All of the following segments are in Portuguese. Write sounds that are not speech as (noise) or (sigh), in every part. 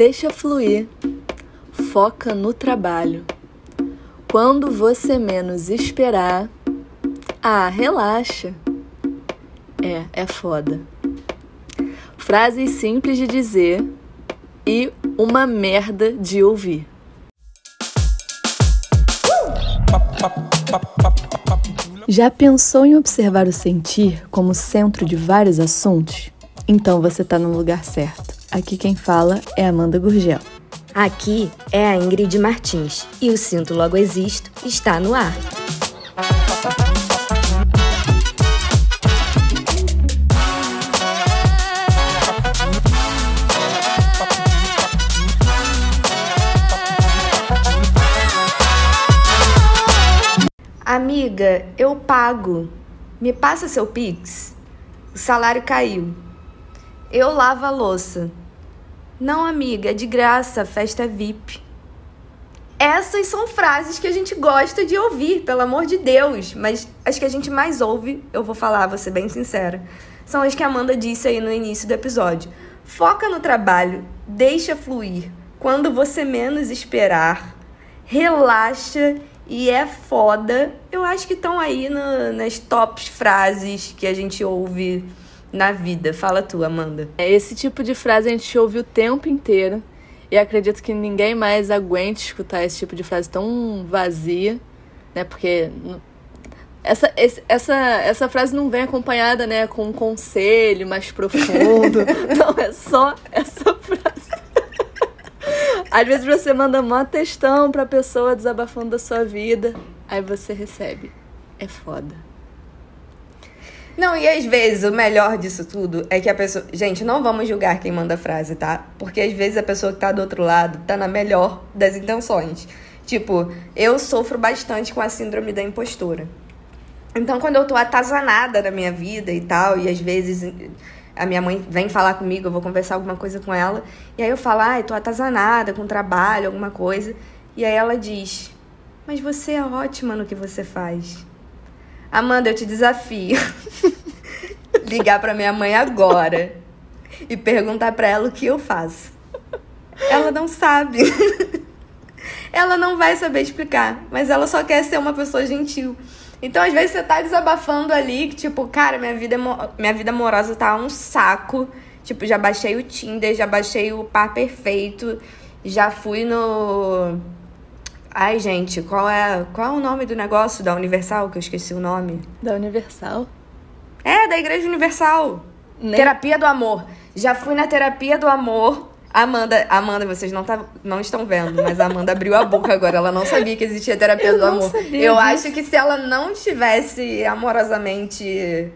Deixa fluir. Foca no trabalho. Quando você menos esperar, ah, relaxa. É, é foda. Frases simples de dizer e uma merda de ouvir. Já pensou em observar o sentir como centro de vários assuntos? Então você está no lugar certo. Aqui quem fala é Amanda Gurgel. Aqui é a Ingrid Martins e o Sinto Logo Existo está no ar. Amiga, eu pago. Me passa seu Pix. O salário caiu. Eu lavo a louça. Não, amiga, é de graça, festa é VIP. Essas são frases que a gente gosta de ouvir, pelo amor de Deus. Mas as que a gente mais ouve, eu vou falar, vou ser bem sincera, são as que a Amanda disse aí no início do episódio. Foca no trabalho, deixa fluir. Quando você menos esperar, relaxa e é foda. Eu acho que estão aí no, nas tops frases que a gente ouve na vida. Fala tu, Amanda. É, esse tipo de frase a gente ouve o tempo inteiro. E acredito que ninguém mais aguente escutar esse tipo de frase tão vazia, né? Porque essa, essa, essa frase não vem acompanhada, né, com um conselho mais profundo. (laughs) não, é só essa frase. Às vezes você manda uma textão pra pessoa desabafando da sua vida, aí você recebe. É foda. Não, e às vezes o melhor disso tudo é que a pessoa. Gente, não vamos julgar quem manda frase, tá? Porque às vezes a pessoa que tá do outro lado tá na melhor das intenções. Tipo, eu sofro bastante com a síndrome da impostora. Então, quando eu tô atazanada na minha vida e tal, e às vezes a minha mãe vem falar comigo, eu vou conversar alguma coisa com ela, e aí eu falo, ai, ah, tô atazanada com trabalho, alguma coisa. E aí ela diz: Mas você é ótima no que você faz. Amanda, eu te desafio. (laughs) Ligar para minha mãe agora e perguntar para ela o que eu faço. Ela não sabe. (laughs) ela não vai saber explicar, mas ela só quer ser uma pessoa gentil. Então, às vezes você tá desabafando ali que tipo, cara, minha vida minha vida amorosa tá um saco. Tipo, já baixei o Tinder, já baixei o par perfeito, já fui no Ai, gente, qual é, qual é o nome do negócio da Universal? Que eu esqueci o nome. Da Universal? É, da Igreja Universal. Nem... Terapia do Amor. Já fui na Terapia do Amor. Amanda, Amanda, vocês não, tá, não estão vendo, mas a Amanda abriu a boca agora. Ela não sabia que existia terapia eu do amor. eu disso. acho que se ela não estivesse amorosamente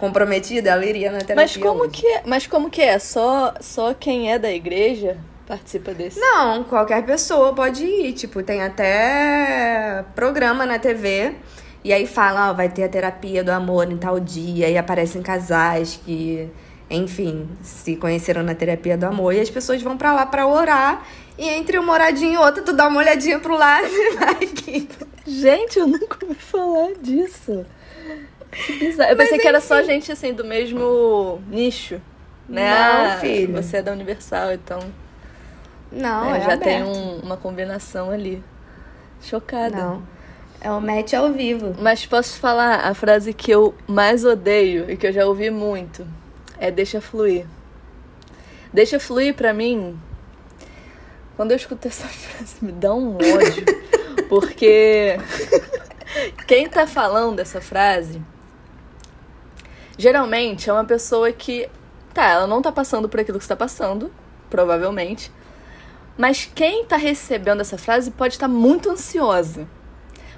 comprometida, ela iria na terapia. Mas como hoje. que é? Mas como que é? Só só quem é da igreja participa desse? Não, qualquer pessoa pode ir. Tipo, tem até programa na TV. E aí fala, ó, vai ter a terapia do amor em tal dia. E aparecem casais que, enfim, se conheceram na terapia do amor. E as pessoas vão para lá para orar. E entre uma oradinha e outra, tu dá uma olhadinha pro lado e vai aqui. Gente, eu nunca ouvi falar disso. Que bizarro. Eu pensei Mas, que era só gente, assim, do mesmo nicho. Né? Não, ah, filho. Você é da Universal, então... Não, é, é já aberto. tem um, uma combinação ali. Chocada. Não. É o match ao vivo. Mas posso falar a frase que eu mais odeio e que eu já ouvi muito? É deixa fluir. Deixa fluir pra mim. Quando eu escuto essa (laughs) frase, me dá um ódio. (laughs) porque quem tá falando essa frase geralmente é uma pessoa que. Tá, ela não tá passando por aquilo que você tá passando, provavelmente. Mas quem está recebendo essa frase pode estar muito ansiosa.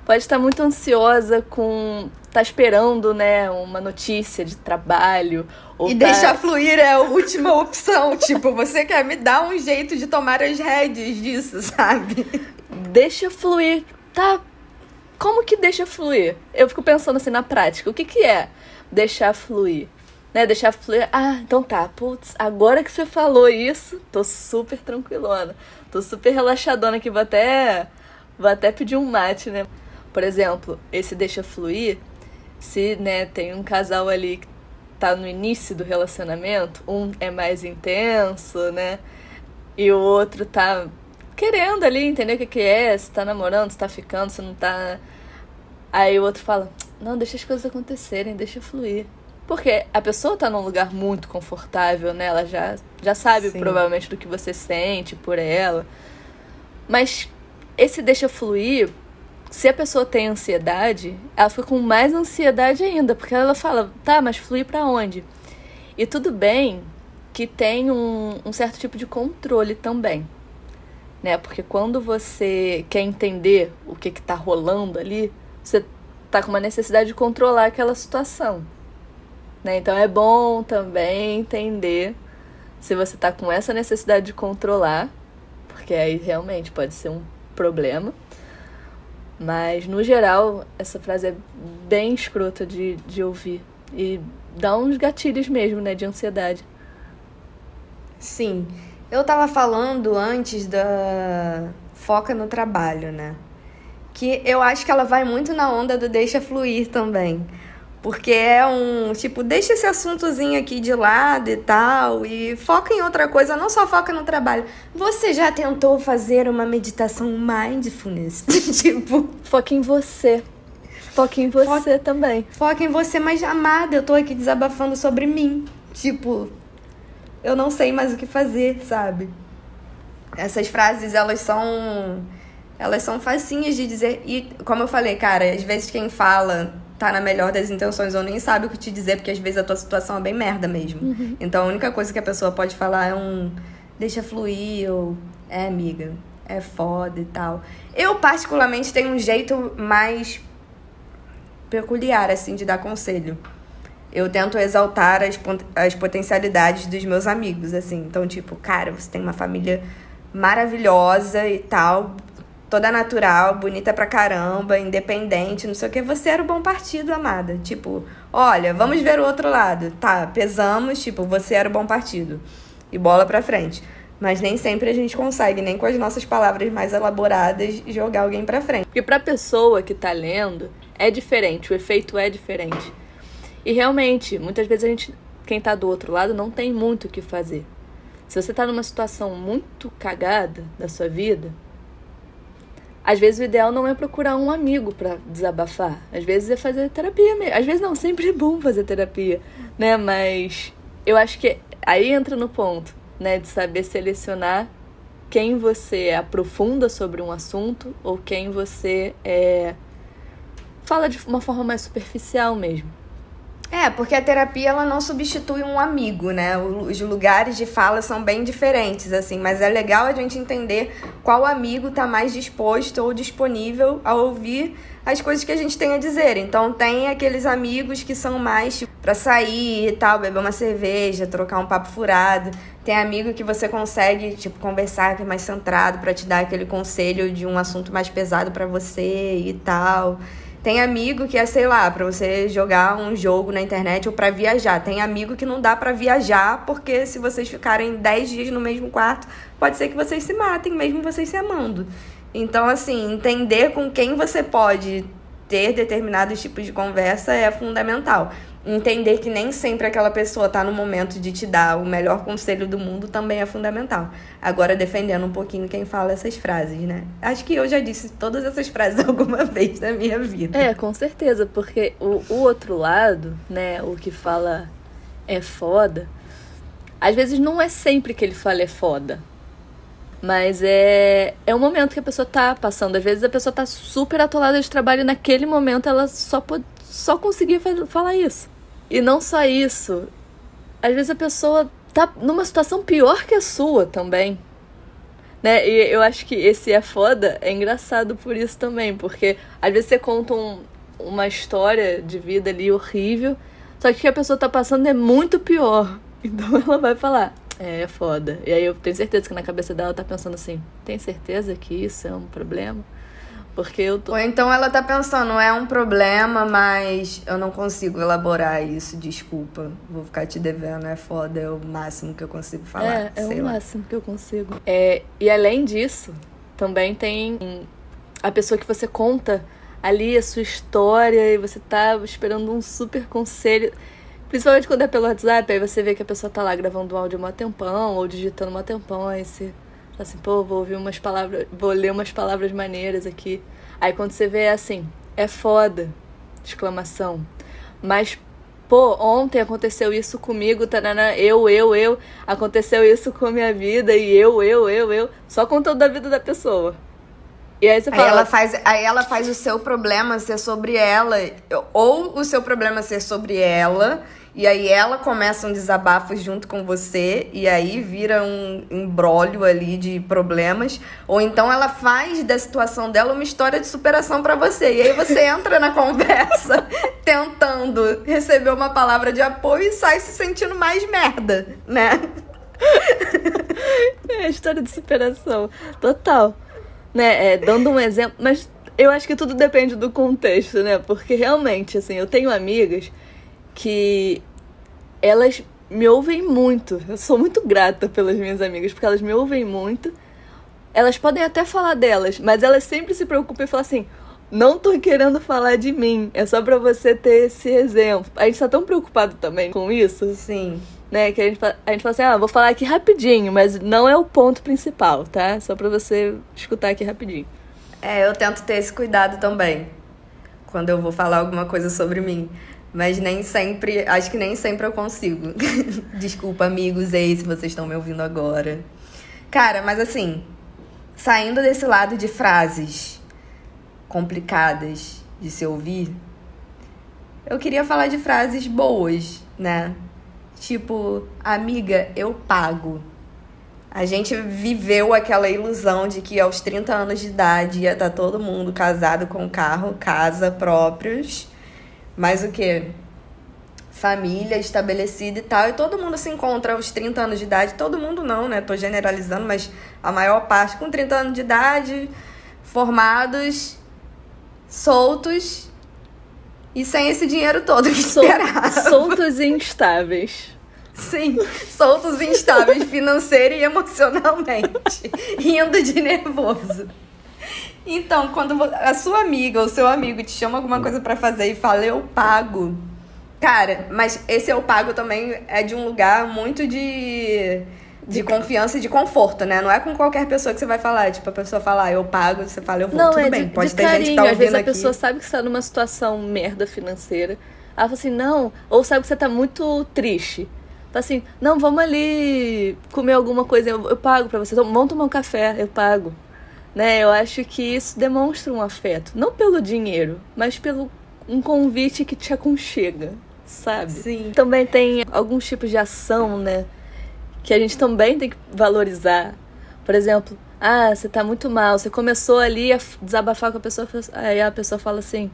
Pode estar muito ansiosa com. tá esperando, né, uma notícia de trabalho. e tá... deixar fluir é a última (laughs) opção. tipo, você quer me dar um jeito de tomar as rédeas disso, (laughs) sabe? Deixa fluir. Tá. Como que deixa fluir? Eu fico pensando assim na prática. O que, que é deixar fluir? Né, deixar fluir. Ah, então tá, putz, agora que você falou isso, tô super tranquilona. Tô super relaxadona aqui, vou até, vou até pedir um mate, né? Por exemplo, esse deixa fluir, se, né, tem um casal ali que tá no início do relacionamento, um é mais intenso, né? e o outro tá querendo ali entender o que, que é, se tá namorando, se tá ficando, se não tá. Aí o outro fala: Não, deixa as coisas acontecerem, deixa fluir. Porque a pessoa tá num lugar muito confortável, né? Ela já, já sabe Sim. provavelmente do que você sente por ela. Mas esse deixa fluir, se a pessoa tem ansiedade, ela fica com mais ansiedade ainda, porque ela fala, tá, mas fluir para onde? E tudo bem que tem um, um certo tipo de controle também, né? Porque quando você quer entender o que que tá rolando ali, você tá com uma necessidade de controlar aquela situação, né? Então é bom também entender se você tá com essa necessidade de controlar, porque aí realmente pode ser um problema. Mas, no geral, essa frase é bem escrota de, de ouvir. E dá uns gatilhos mesmo, né, de ansiedade. Sim. Eu tava falando antes da foca no trabalho, né? Que eu acho que ela vai muito na onda do deixa fluir também. Porque é um, tipo, deixa esse assuntozinho aqui de lado e tal, e foca em outra coisa, não só foca no trabalho. Você já tentou fazer uma meditação mindfulness? (laughs) tipo, foca em você. Foca em você foca, também. Foca em você, mas amada, eu tô aqui desabafando sobre mim. Tipo, eu não sei mais o que fazer, sabe? Essas frases, elas são elas são facinhas de dizer e como eu falei, cara, às vezes quem fala tá na melhor das intenções ou nem sabe o que te dizer, porque às vezes a tua situação é bem merda mesmo. Uhum. Então a única coisa que a pessoa pode falar é um deixa fluir ou é amiga, é foda e tal. Eu particularmente tenho um jeito mais peculiar assim de dar conselho. Eu tento exaltar as, as potencialidades dos meus amigos, assim. Então, tipo, cara, você tem uma família maravilhosa e tal, toda natural, bonita pra caramba, independente, não sei o que. Você era o bom partido, amada. Tipo, olha, vamos ver o outro lado. Tá, pesamos, tipo, você era o bom partido. E bola pra frente. Mas nem sempre a gente consegue, nem com as nossas palavras mais elaboradas, jogar alguém pra frente. Porque pra pessoa que tá lendo, é diferente, o efeito é diferente. E realmente, muitas vezes a gente, quem tá do outro lado, não tem muito o que fazer. Se você tá numa situação muito cagada da sua vida, às vezes o ideal não é procurar um amigo para desabafar. Às vezes é fazer terapia mesmo. Às vezes não, sempre é bom fazer terapia, né? Mas eu acho que aí entra no ponto, né, de saber selecionar quem você aprofunda sobre um assunto ou quem você é, fala de uma forma mais superficial mesmo. É, porque a terapia ela não substitui um amigo, né? Os lugares de fala são bem diferentes, assim, mas é legal a gente entender qual amigo tá mais disposto ou disponível a ouvir as coisas que a gente tem a dizer. Então tem aqueles amigos que são mais tipo, para sair e tal, beber uma cerveja, trocar um papo furado. Tem amigo que você consegue, tipo, conversar que é mais centrado para te dar aquele conselho de um assunto mais pesado para você e tal. Tem amigo que é, sei lá, para você jogar um jogo na internet ou para viajar. Tem amigo que não dá para viajar porque se vocês ficarem 10 dias no mesmo quarto, pode ser que vocês se matem, mesmo vocês se amando. Então, assim, entender com quem você pode ter determinados tipos de conversa é fundamental entender que nem sempre aquela pessoa está no momento de te dar o melhor conselho do mundo também é fundamental. Agora, defendendo um pouquinho quem fala essas frases, né? Acho que eu já disse todas essas frases (laughs) alguma vez na minha vida. É, com certeza, porque o, o outro lado, né, o que fala é foda, às vezes não é sempre que ele fala é foda. Mas é, é um momento que a pessoa tá passando. Às vezes a pessoa tá super atolada de trabalho e naquele momento ela só, pode, só conseguia falar isso. E não só isso. Às vezes a pessoa tá numa situação pior que a sua também. Né? E eu acho que esse é foda é engraçado por isso também, porque às vezes você conta um, uma história de vida ali horrível, só que o que a pessoa tá passando é muito pior. (laughs) Então ela vai falar, é, é foda. E aí eu tenho certeza que na cabeça dela tá pensando assim, tem certeza que isso é um problema? Porque eu tô... Ou então ela tá pensando, é um problema, mas eu não consigo elaborar isso, desculpa. Vou ficar te devendo, é foda, é o máximo que eu consigo falar. É, é o lá. máximo que eu consigo. É, e além disso, também tem a pessoa que você conta ali a sua história e você tá esperando um super conselho. Principalmente quando é pelo WhatsApp, aí você vê que a pessoa tá lá gravando um áudio um tempão ou digitando um tempão, aí você assim, pô, vou ouvir umas palavras, vou ler umas palavras maneiras aqui. Aí quando você vê é assim, é foda, exclamação. Mas, pô, ontem aconteceu isso comigo, tarana, eu, eu, eu, aconteceu isso com a minha vida, e eu, eu, eu, eu, só contando da vida da pessoa. E aí você fala. Aí ela, faz, aí ela faz o seu problema ser sobre ela, ou o seu problema ser sobre ela, e aí ela começa um desabafo junto com você, e aí vira um embrólio ali de problemas. Ou então ela faz da situação dela uma história de superação para você. E aí você entra na (laughs) conversa (laughs) tentando receber uma palavra de apoio e sai se sentindo mais merda, né? (laughs) É história de superação. Total né, é, dando um exemplo, mas eu acho que tudo depende do contexto, né? Porque realmente, assim, eu tenho amigas que elas me ouvem muito. Eu sou muito grata pelas minhas amigas, porque elas me ouvem muito. Elas podem até falar delas, mas elas sempre se preocupam e falam assim: não tô querendo falar de mim, é só pra você ter esse exemplo. A gente tá tão preocupado também com isso. Sim né? Que a gente, a gente fala assim, ah, vou falar aqui rapidinho, mas não é o ponto principal, tá? Só pra você escutar aqui rapidinho. É, eu tento ter esse cuidado também. Quando eu vou falar alguma coisa sobre mim. Mas nem sempre, acho que nem sempre eu consigo. (laughs) Desculpa, amigos, aí, se vocês estão me ouvindo agora. Cara, mas assim, saindo desse lado de frases complicadas de se ouvir, eu queria falar de frases boas, né? Tipo, amiga, eu pago. A gente viveu aquela ilusão de que aos 30 anos de idade ia estar tá todo mundo casado com carro, casa próprios. Mas o que? Família estabelecida e tal. E todo mundo se encontra aos 30 anos de idade. Todo mundo não, né? Tô generalizando, mas a maior parte com 30 anos de idade, formados, soltos e sem esse dinheiro todo que Sol, (laughs) Soltos e instáveis. Sim, soltos e instáveis (laughs) financeira e emocionalmente. (laughs) rindo de nervoso. Então, quando a sua amiga ou seu amigo te chama alguma coisa para fazer e fala, eu pago. Cara, mas esse eu pago também é de um lugar muito de de confiança e de conforto, né? Não é com qualquer pessoa que você vai falar. Tipo, a pessoa fala, ah, eu pago, você fala, eu vou. Não, Tudo é bem, de, pode de ter carinho. gente que tá ouvindo Às vezes a aqui. pessoa sabe que você tá numa situação merda financeira. Ela fala assim, não. Ou sabe que você tá muito triste. Fala assim, não, vamos ali comer alguma coisa, eu, eu pago pra você. Vamos tomar um café, eu pago. Né? Eu acho que isso demonstra um afeto. Não pelo dinheiro, mas pelo um convite que te aconchega, sabe? Sim. Também tem alguns tipos de ação, né? que a gente também tem que valorizar. Por exemplo, ah, você tá muito mal, você começou ali a desabafar com a pessoa, aí a pessoa fala assim: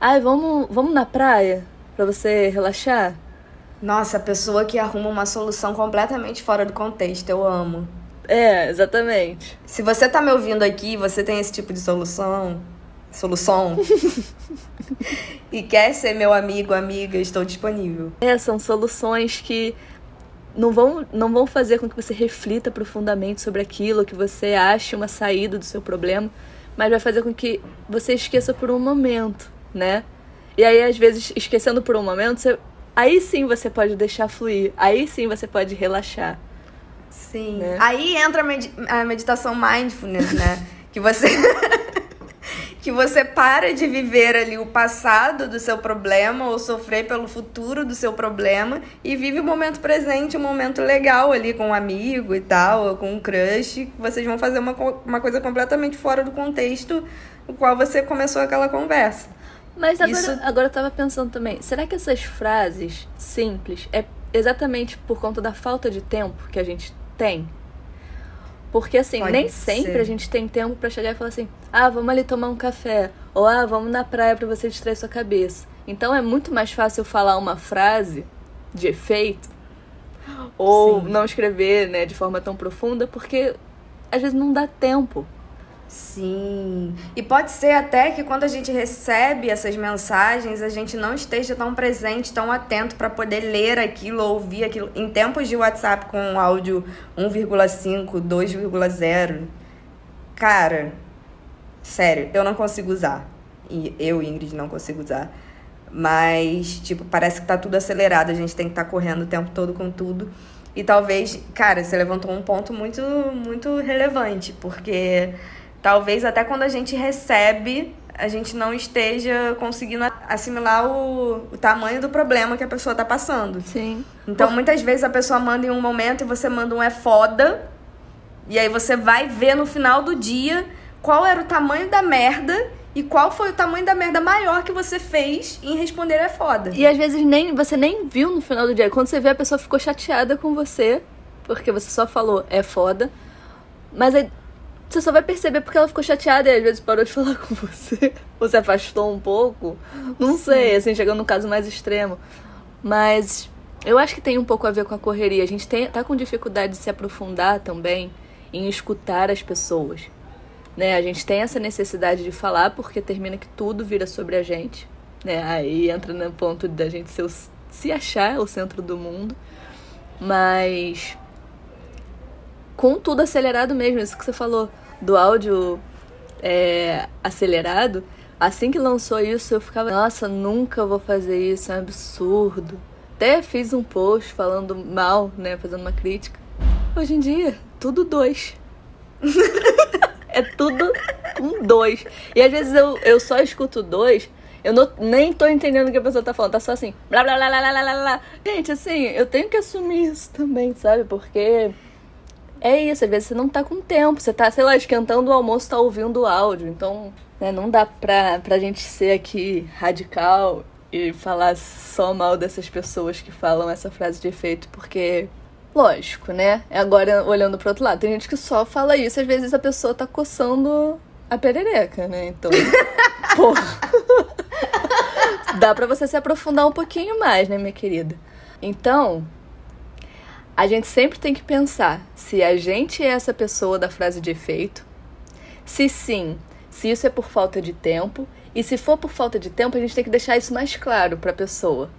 "Ai, vamos, vamos na praia para você relaxar?" Nossa, a pessoa que arruma uma solução completamente fora do contexto, eu amo. É, exatamente. Se você tá me ouvindo aqui, você tem esse tipo de solução, solução, (laughs) e quer ser meu amigo, amiga, estou disponível. É, são soluções que não vão, não vão fazer com que você reflita profundamente sobre aquilo, que você ache uma saída do seu problema, mas vai fazer com que você esqueça por um momento, né? E aí, às vezes, esquecendo por um momento, você, aí sim você pode deixar fluir, aí sim você pode relaxar. Sim. Né? Aí entra a meditação mindfulness, né? (laughs) que você. (laughs) que você para de viver ali o passado do seu problema ou sofrer pelo futuro do seu problema e vive o momento presente, um momento legal ali com um amigo e tal, ou com um crush. Vocês vão fazer uma, uma coisa completamente fora do contexto no qual você começou aquela conversa. Mas agora, Isso... agora eu tava pensando também, será que essas frases simples é exatamente por conta da falta de tempo que a gente tem? Porque assim, Pode nem sempre ser. a gente tem tempo para chegar e falar assim: "Ah, vamos ali tomar um café", ou "Ah, vamos na praia para você distrair sua cabeça". Então é muito mais fácil falar uma frase de efeito ou Sim. não escrever, né, de forma tão profunda, porque às vezes não dá tempo. Sim. E pode ser até que quando a gente recebe essas mensagens, a gente não esteja tão presente, tão atento para poder ler aquilo, ouvir aquilo. Em tempos de WhatsApp com áudio 1,5, 2,0, cara, sério, eu não consigo usar. E eu, Ingrid, não consigo usar. Mas, tipo, parece que tá tudo acelerado, a gente tem que estar tá correndo o tempo todo com tudo. E talvez, cara, você levantou um ponto muito, muito relevante, porque talvez até quando a gente recebe, a gente não esteja conseguindo assimilar o, o tamanho do problema que a pessoa tá passando. Sim. Então, muitas vezes a pessoa manda em um momento e você manda um é foda, e aí você vai ver no final do dia qual era o tamanho da merda e qual foi o tamanho da merda maior que você fez em responder é foda. E às vezes nem você nem viu no final do dia. Quando você vê, a pessoa ficou chateada com você, porque você só falou é foda. Mas aí você só vai perceber porque ela ficou chateada e às vezes parou de falar com você. (laughs) Você afastou um pouco. Não sei, assim, chegando no caso mais extremo. Mas eu acho que tem um pouco a ver com a correria. A gente tem, tá com dificuldade de se aprofundar também em escutar as pessoas. Né? A gente tem essa necessidade de falar porque termina que tudo vira sobre a gente. Né? Aí entra no ponto da gente ser o, se achar o centro do mundo. Mas com tudo acelerado mesmo, isso que você falou do áudio é, acelerado. Assim que lançou isso, eu ficava, nossa, nunca vou fazer isso, é um absurdo. Até fiz um post falando mal, né, fazendo uma crítica. Hoje em dia, tudo dois. (laughs) é tudo com dois. E às vezes eu, eu só escuto dois, eu não, nem tô entendendo o que a pessoa tá falando, tá só assim, blá blá blá blá blá blá blá. Gente, assim, eu tenho que assumir isso também, sabe? Porque é isso, às vezes você não tá com tempo, você tá, sei lá, esquentando o almoço, tá ouvindo o áudio. Então, né, não dá pra, pra gente ser aqui radical e falar só mal dessas pessoas que falam essa frase de efeito, porque Lógico, né? Agora, olhando pro outro lado, tem gente que só fala isso, às vezes a pessoa tá coçando a perereca, né? Então, (laughs) pô. Dá pra você se aprofundar um pouquinho mais, né, minha querida? Então, a gente sempre tem que pensar se a gente é essa pessoa da frase de efeito. Se sim, se isso é por falta de tempo. E se for por falta de tempo, a gente tem que deixar isso mais claro pra pessoa.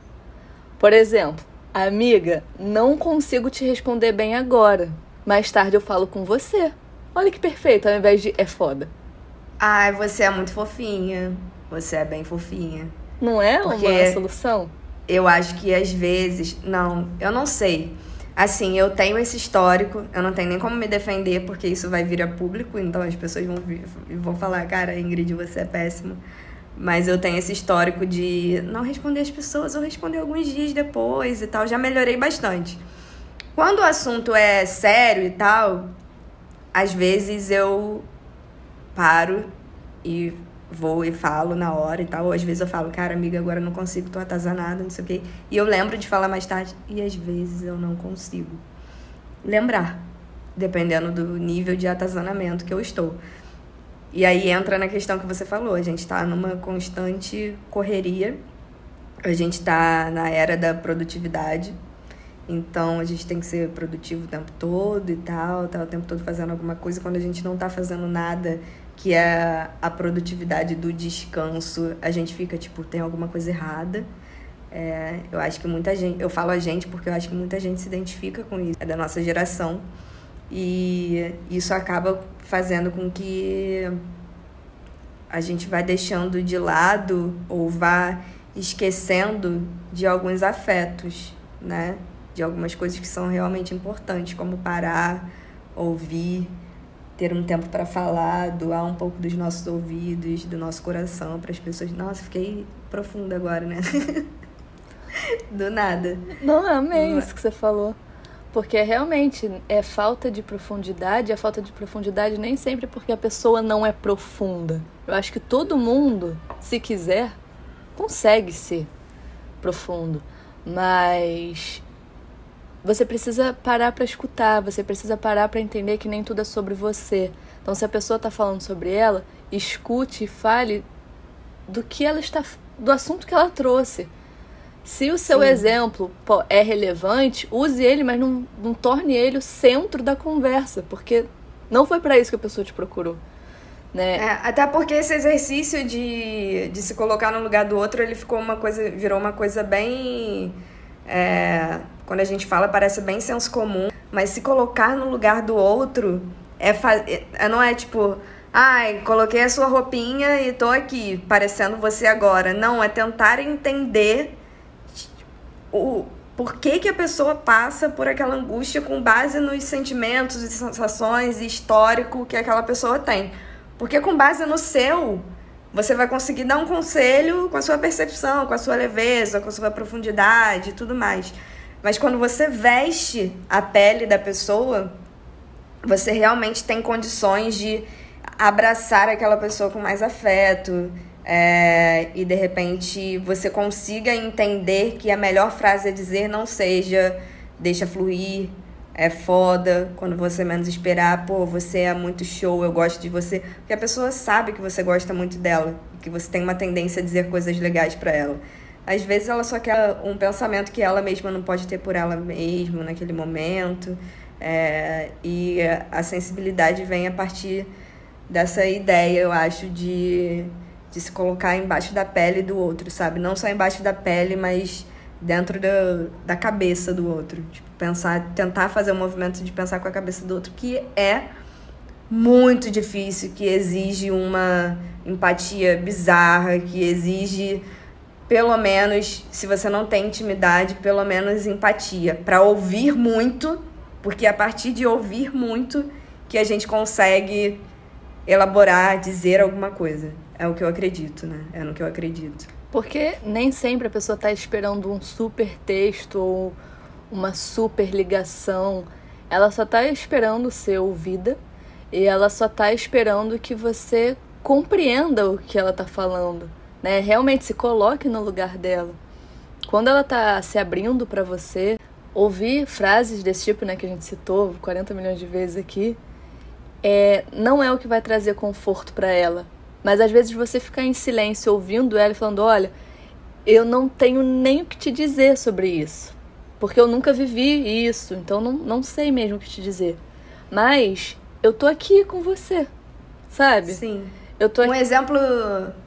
Por exemplo, Amiga, não consigo te responder bem agora. Mais tarde eu falo com você. Olha que perfeito, ao invés de é foda. Ai, você é muito fofinha. Você é bem fofinha. Não é Porque uma solução? Eu acho que às vezes. Não, eu não sei. Assim, eu tenho esse histórico, eu não tenho nem como me defender, porque isso vai vir a público, então as pessoas vão, vir, vão falar, cara, Ingrid, você é péssima. Mas eu tenho esse histórico de não responder as pessoas ou responder alguns dias depois e tal. Já melhorei bastante. Quando o assunto é sério e tal, às vezes eu paro e vou e falo na hora e tal. Ou às vezes eu falo, cara, amiga, agora não consigo, tô atazanada, não sei o quê. E eu lembro de falar mais tarde. E às vezes eu não consigo lembrar, dependendo do nível de atazanamento que eu estou. E aí entra na questão que você falou, a gente está numa constante correria, a gente está na era da produtividade, então a gente tem que ser produtivo o tempo todo e tal, tá o tempo todo fazendo alguma coisa. Quando a gente não está fazendo nada que é a produtividade do descanso, a gente fica tipo, tem alguma coisa errada. É, eu acho que muita gente, eu falo a gente porque eu acho que muita gente se identifica com isso, é da nossa geração. E isso acaba fazendo com que a gente vá deixando de lado ou vá esquecendo de alguns afetos, né? De algumas coisas que são realmente importantes, como parar, ouvir, ter um tempo para falar, doar um pouco dos nossos ouvidos, do nosso coração para as pessoas. Nossa, fiquei profunda agora, né? (laughs) do nada. Não, amei isso que você falou. Porque realmente é falta de profundidade, a falta de profundidade nem sempre porque a pessoa não é profunda. Eu acho que todo mundo, se quiser, consegue ser profundo, mas você precisa parar para escutar, você precisa parar para entender que nem tudo é sobre você. Então, se a pessoa está falando sobre ela, escute e fale do que ela está, do assunto que ela trouxe. Se o seu Sim. exemplo é relevante, use ele, mas não, não torne ele o centro da conversa, porque não foi para isso que a pessoa te procurou. Né? É, até porque esse exercício de, de se colocar no lugar do outro, ele ficou uma coisa, virou uma coisa bem. É, quando a gente fala, parece bem senso comum, mas se colocar no lugar do outro é, é não é tipo, ai, coloquei a sua roupinha e tô aqui, parecendo você agora. Não, é tentar entender o, por que, que a pessoa passa por aquela angústia com base nos sentimentos e sensações e histórico que aquela pessoa tem. Porque com base no seu, você vai conseguir dar um conselho com a sua percepção, com a sua leveza, com a sua profundidade e tudo mais. Mas quando você veste a pele da pessoa, você realmente tem condições de abraçar aquela pessoa com mais afeto. É, e de repente você consiga entender que a melhor frase a dizer não seja deixa fluir, é foda, quando você menos esperar, pô, você é muito show, eu gosto de você. Porque a pessoa sabe que você gosta muito dela, que você tem uma tendência a dizer coisas legais para ela. Às vezes ela só quer um pensamento que ela mesma não pode ter por ela mesma naquele momento. É, e a sensibilidade vem a partir dessa ideia, eu acho, de, de se colocar embaixo da pele do outro, sabe? Não só embaixo da pele, mas dentro da, da cabeça do outro. Tipo, pensar, tentar fazer o um movimento de pensar com a cabeça do outro, que é muito difícil, que exige uma empatia bizarra, que exige pelo menos, se você não tem intimidade, pelo menos empatia, para ouvir muito, porque é a partir de ouvir muito que a gente consegue elaborar, dizer alguma coisa. É o que eu acredito, né? É no que eu acredito. Porque nem sempre a pessoa está esperando um super texto ou uma super ligação. Ela só está esperando ser ouvida e ela só está esperando que você compreenda o que ela está falando, né? Realmente se coloque no lugar dela. Quando ela está se abrindo para você, ouvir frases desse tipo, né, que a gente citou 40 milhões de vezes aqui, é, não é o que vai trazer conforto para ela. Mas às vezes você ficar em silêncio ouvindo ela e falando: olha, eu não tenho nem o que te dizer sobre isso. Porque eu nunca vivi isso, então não, não sei mesmo o que te dizer. Mas eu tô aqui com você, sabe? Sim. Eu tô Um exemplo.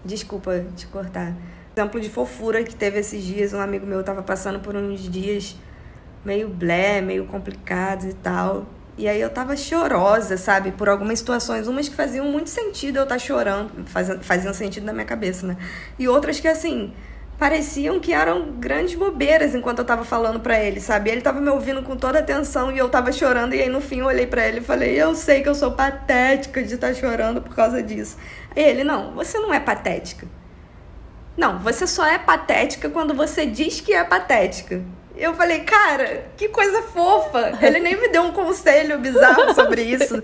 Desculpa te cortar. Exemplo de fofura que teve esses dias. Um amigo meu tava passando por uns dias meio blé, meio complicados e tal. E aí eu tava chorosa, sabe? Por algumas situações. Umas que faziam muito sentido eu estar tá chorando, faziam, faziam sentido na minha cabeça, né? E outras que, assim, pareciam que eram grandes bobeiras enquanto eu tava falando para ele, sabe? Ele tava me ouvindo com toda atenção e eu tava chorando. E aí no fim eu olhei para ele e falei: Eu sei que eu sou patética de estar tá chorando por causa disso. Ele: Não, você não é patética. Não, você só é patética quando você diz que é patética. Eu falei, cara, que coisa fofa. Ele nem me deu um conselho bizarro sobre isso.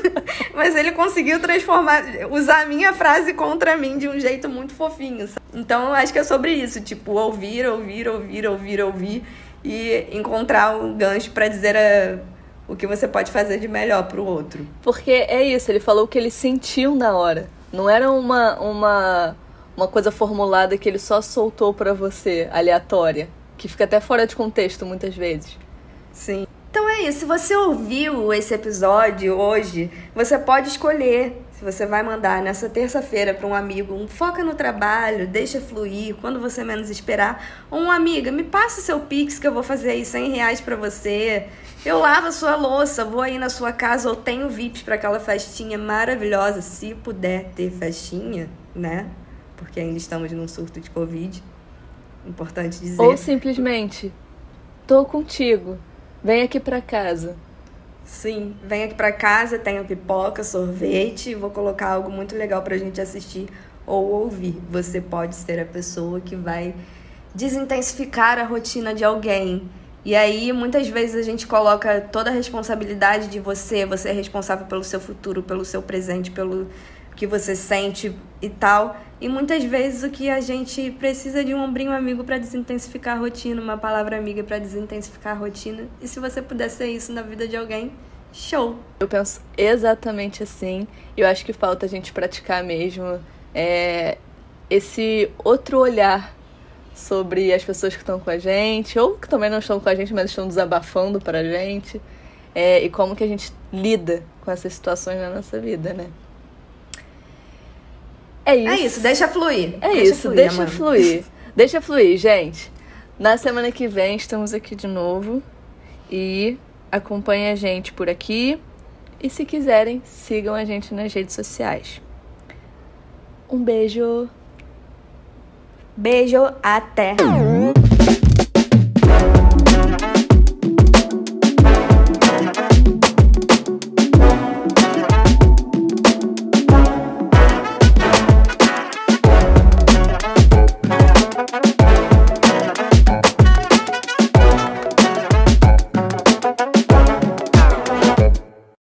(laughs) Mas ele conseguiu transformar, usar a minha frase contra mim de um jeito muito fofinho. Então eu acho que é sobre isso, tipo, ouvir, ouvir, ouvir, ouvir, ouvir e encontrar um gancho para dizer a, o que você pode fazer de melhor pro outro. Porque é isso, ele falou o que ele sentiu na hora. Não era uma uma uma coisa formulada que ele só soltou para você, aleatória que fica até fora de contexto muitas vezes. Sim. Então é isso. Se você ouviu esse episódio hoje, você pode escolher se você vai mandar nessa terça-feira para um amigo um foca no trabalho, deixa fluir, quando você menos esperar. Ou uma amiga, me passa seu Pix que eu vou fazer aí 100 reais para você. Eu lavo a sua louça, vou aí na sua casa ou tenho VIPs para aquela festinha maravilhosa, se puder ter festinha, né? Porque ainda estamos num surto de Covid. Importante dizer. Ou simplesmente, tô contigo, vem aqui para casa. Sim, vem aqui para casa, tenho pipoca, sorvete, vou colocar algo muito legal pra gente assistir ou ouvir. Você pode ser a pessoa que vai desintensificar a rotina de alguém. E aí, muitas vezes a gente coloca toda a responsabilidade de você, você é responsável pelo seu futuro, pelo seu presente, pelo que você sente e tal. E muitas vezes o que a gente precisa de um ombrinho amigo para desintensificar a rotina, uma palavra amiga para desintensificar a rotina. E se você puder ser isso na vida de alguém, show! Eu penso exatamente assim. Eu acho que falta a gente praticar mesmo é, esse outro olhar sobre as pessoas que estão com a gente, ou que também não estão com a gente, mas estão desabafando para a gente. É, e como que a gente lida com essas situações na nossa vida, né? É isso. É isso, deixa fluir. É deixa isso, fluir, deixa amor. fluir. (laughs) Deixa fluir, gente. Na semana que vem estamos aqui de novo. E acompanhe a gente por aqui. E se quiserem, sigam a gente nas redes sociais. Um beijo. Beijo, até.